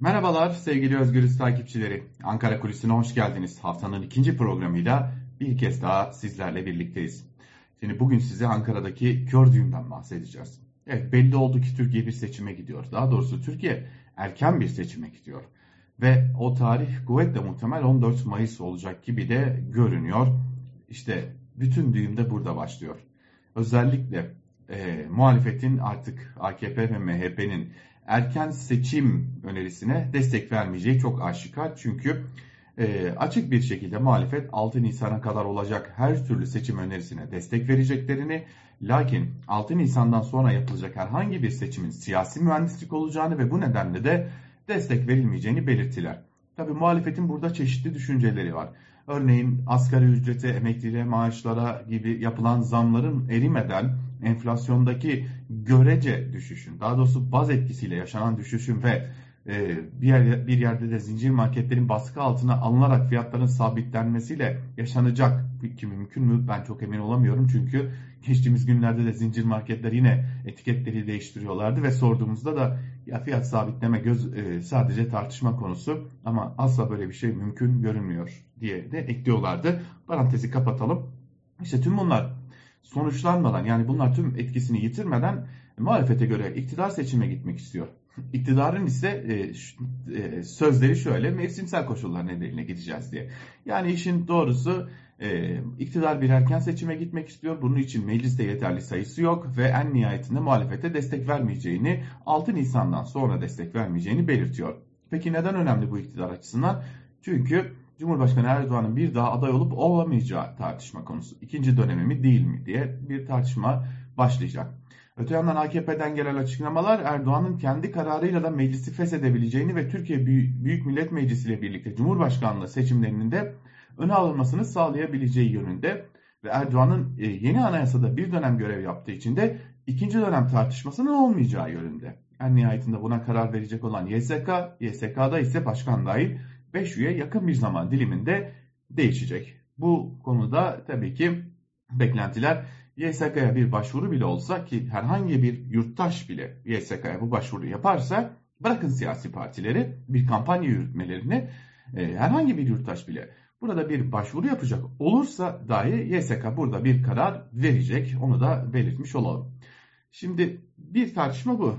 Merhabalar sevgili Özgürüz takipçileri. Ankara Kulisi'ne hoş geldiniz. Haftanın ikinci programıyla bir kez daha sizlerle birlikteyiz. Şimdi bugün size Ankara'daki kör düğünden bahsedeceğiz. Evet belli oldu ki Türkiye bir seçime gidiyor. Daha doğrusu Türkiye erken bir seçime gidiyor. Ve o tarih kuvvetle muhtemel 14 Mayıs olacak gibi de görünüyor. İşte bütün düğüm de burada başlıyor. Özellikle e, muhalefetin artık AKP ve MHP'nin erken seçim önerisine destek vermeyeceği çok aşikar. Çünkü e, açık bir şekilde muhalefet 6 Nisan'a kadar olacak her türlü seçim önerisine destek vereceklerini lakin 6 Nisan'dan sonra yapılacak herhangi bir seçimin siyasi mühendislik olacağını ve bu nedenle de destek verilmeyeceğini belirttiler. Tabi muhalefetin burada çeşitli düşünceleri var. Örneğin asgari ücrete, emekliliğe, maaşlara gibi yapılan zamların erimeden enflasyondaki görece düşüşün, daha doğrusu baz etkisiyle yaşanan düşüşün ve e, bir, yer, bir yerde de zincir marketlerin baskı altına alınarak fiyatların sabitlenmesiyle yaşanacak. Ki mümkün mü? Ben çok emin olamıyorum. Çünkü geçtiğimiz günlerde de zincir marketler yine etiketleri değiştiriyorlardı ve sorduğumuzda da ya fiyat sabitleme göz e, sadece tartışma konusu ama asla böyle bir şey mümkün görünmüyor diye de ekliyorlardı. Parantezi kapatalım. İşte tüm bunlar sonuçlanmadan yani bunlar tüm etkisini yitirmeden muhalefete göre iktidar seçime gitmek istiyor. İktidarın ise e, e, sözleri şöyle mevsimsel koşullar nedeniyle gideceğiz diye. Yani işin doğrusu e, iktidar bir erken seçime gitmek istiyor. Bunun için mecliste yeterli sayısı yok ve en nihayetinde muhalefete destek vermeyeceğini 6 Nisan'dan sonra destek vermeyeceğini belirtiyor. Peki neden önemli bu iktidar açısından? Çünkü Cumhurbaşkanı Erdoğan'ın bir daha aday olup olamayacağı tartışma konusu. İkinci dönemi mi değil mi diye bir tartışma başlayacak. Öte yandan AKP'den gelen açıklamalar Erdoğan'ın kendi kararıyla da meclisi feshedebileceğini ve Türkiye Büyük Millet Meclisi ile birlikte Cumhurbaşkanlığı seçimlerinin de öne alınmasını sağlayabileceği yönünde ve Erdoğan'ın e, yeni anayasada bir dönem görev yaptığı için de ikinci dönem tartışmasının olmayacağı yönünde. En nihayetinde buna karar verecek olan YSK, YSK'da ise başkan dahil 5 üye yakın bir zaman diliminde değişecek. Bu konuda tabii ki beklentiler YSK'ya bir başvuru bile olsa ki herhangi bir yurttaş bile YSK'ya bu başvuru yaparsa bırakın siyasi partileri bir kampanya yürütmelerini e, herhangi bir yurttaş bile burada bir başvuru yapacak olursa dahi YSK burada bir karar verecek. Onu da belirtmiş olalım. Şimdi bir tartışma bu.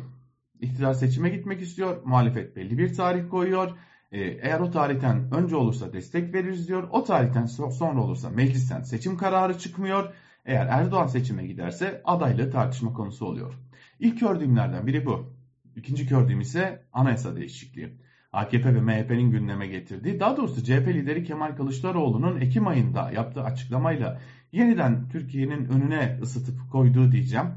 İktidar seçime gitmek istiyor. Muhalefet belli bir tarih koyuyor. Ee, eğer o tarihten önce olursa destek veririz diyor. O tarihten sonra olursa meclisten seçim kararı çıkmıyor. Eğer Erdoğan seçime giderse adaylığı tartışma konusu oluyor. İlk gördüğümlerden biri bu. İkinci gördüğüm ise anayasa değişikliği. AKP ve MHP'nin gündeme getirdiği, daha doğrusu CHP lideri Kemal Kılıçdaroğlu'nun Ekim ayında yaptığı açıklamayla yeniden Türkiye'nin önüne ısıtıp koyduğu diyeceğim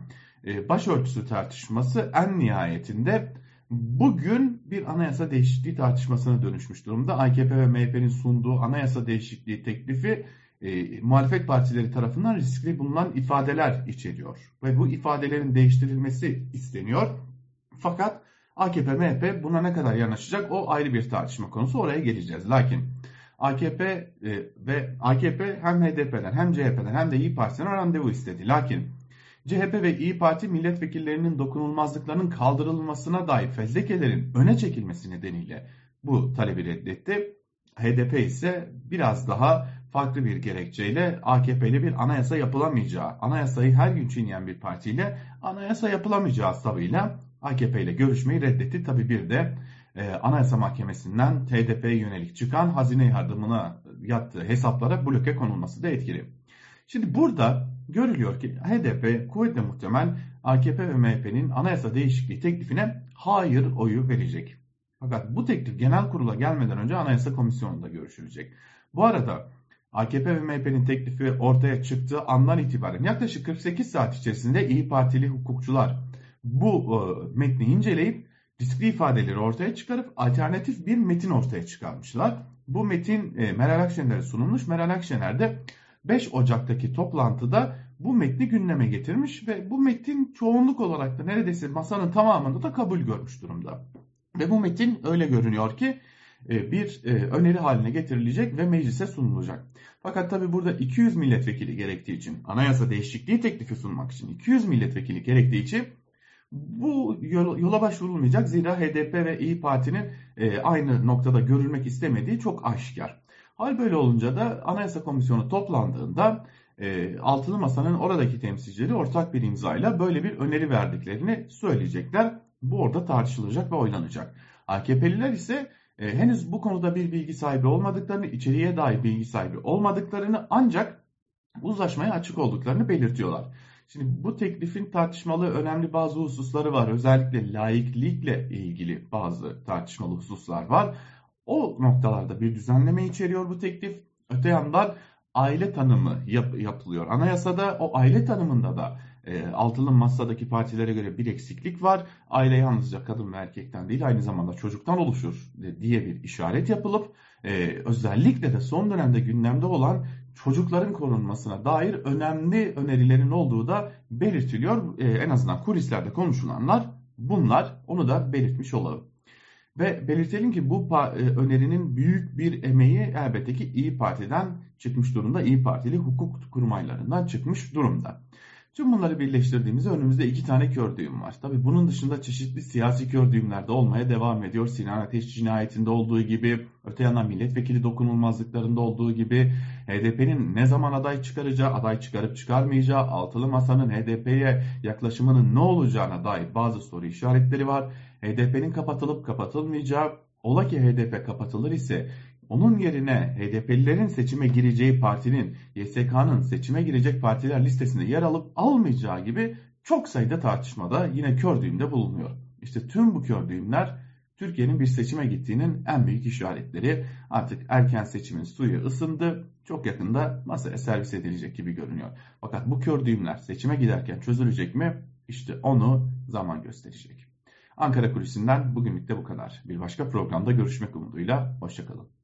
e, başörtüsü tartışması en nihayetinde bugün bir anayasa değişikliği tartışmasına dönüşmüş durumda. AKP ve MHP'nin sunduğu anayasa değişikliği teklifi e, muhalefet partileri tarafından riskli bulunan ifadeler içeriyor. Ve bu ifadelerin değiştirilmesi isteniyor. Fakat AKP, MHP buna ne kadar yanaşacak o ayrı bir tartışma konusu. Oraya geleceğiz. Lakin AKP e, ve AKP hem HDP'den hem CHP'den hem de İyi Parti'den randevu istedi. Lakin CHP ve İyi Parti milletvekillerinin dokunulmazlıklarının kaldırılmasına dair fezlekelerin öne çekilmesi nedeniyle bu talebi reddetti. HDP ise biraz daha farklı bir gerekçeyle AKP'li bir anayasa yapılamayacağı, anayasayı her gün çiğneyen bir partiyle anayasa yapılamayacağı sabıyla AKP ile görüşmeyi reddetti. Tabi bir de e, Anayasa Mahkemesi'nden TDP'ye yönelik çıkan hazine yardımına yattığı hesaplara bloke konulması da etkili. Şimdi burada görülüyor ki HDP kuvvetle muhtemel AKP ve MHP'nin anayasa değişikliği teklifine hayır oyu verecek. Fakat bu teklif genel kurula gelmeden önce anayasa komisyonunda görüşülecek. Bu arada AKP ve MHP'nin teklifi ortaya çıktığı andan itibaren yaklaşık 48 saat içerisinde İyi Partili hukukçular bu e, metni inceleyip riskli ifadeleri ortaya çıkarıp alternatif bir metin ortaya çıkarmışlar. Bu metin e, Meral Akşener'e sunulmuş. Meral Akşener de 5 Ocak'taki toplantıda bu metni gündeme getirmiş ve bu metin çoğunluk olarak da neredeyse masanın tamamında da kabul görmüş durumda. Ve bu metin öyle görünüyor ki e, bir e, öneri haline getirilecek ve meclise sunulacak. Fakat tabi burada 200 milletvekili gerektiği için anayasa değişikliği teklifi sunmak için 200 milletvekili gerektiği için Bu yola başvurulmayacak zira HDP ve İyi Parti'nin e, aynı noktada görülmek istemediği çok aşikar. Hal böyle olunca da Anayasa Komisyonu toplandığında Altılı Masa'nın oradaki temsilcileri ortak bir imzayla böyle bir öneri verdiklerini söyleyecekler. Bu orada tartışılacak ve oynanacak. AKP'liler ise e, henüz bu konuda bir bilgi sahibi olmadıklarını, içeriye dair bilgi sahibi olmadıklarını ancak uzlaşmaya açık olduklarını belirtiyorlar. Şimdi bu teklifin tartışmalı önemli bazı hususları var. Özellikle laiklikle ilgili bazı tartışmalı hususlar var. O noktalarda bir düzenleme içeriyor bu teklif. Öte yandan aile tanımı yap, yapılıyor. Anayasada o aile tanımında da e, altılı masadaki partilere göre bir eksiklik var. Aile yalnızca kadın ve erkekten değil aynı zamanda çocuktan oluşur diye bir işaret yapılıp e, özellikle de son dönemde gündemde olan çocukların korunmasına dair önemli önerilerin olduğu da belirtiliyor. E, en azından kulislerde konuşulanlar bunlar. Onu da belirtmiş olalım. Ve belirtelim ki bu e, önerinin büyük bir emeği elbette ki İyi Parti'den çıkmış durumda. İyi Partili hukuk kurmaylarından çıkmış durumda. Tüm bunları birleştirdiğimizde önümüzde iki tane kör düğüm var. Tabi bunun dışında çeşitli siyasi kör düğümler de olmaya devam ediyor. Sinan Ateş cinayetinde olduğu gibi, öte yandan milletvekili dokunulmazlıklarında olduğu gibi, HDP'nin ne zaman aday çıkaracağı, aday çıkarıp çıkarmayacağı, altılı masanın HDP'ye yaklaşımının ne olacağına dair bazı soru işaretleri var. HDP'nin kapatılıp kapatılmayacağı, ola ki HDP kapatılır ise onun yerine HDP'lilerin seçime gireceği partinin YSK'nın seçime girecek partiler listesinde yer alıp almayacağı gibi çok sayıda tartışmada yine kör düğümde bulunuyor. İşte tüm bu kör düğümler Türkiye'nin bir seçime gittiğinin en büyük işaretleri. Artık erken seçimin suyu ısındı. Çok yakında masaya servis edilecek gibi görünüyor. Fakat bu kör düğümler seçime giderken çözülecek mi? İşte onu zaman gösterecek. Ankara Kulisi'nden bugünlük de bu kadar. Bir başka programda görüşmek umuduyla. Hoşçakalın.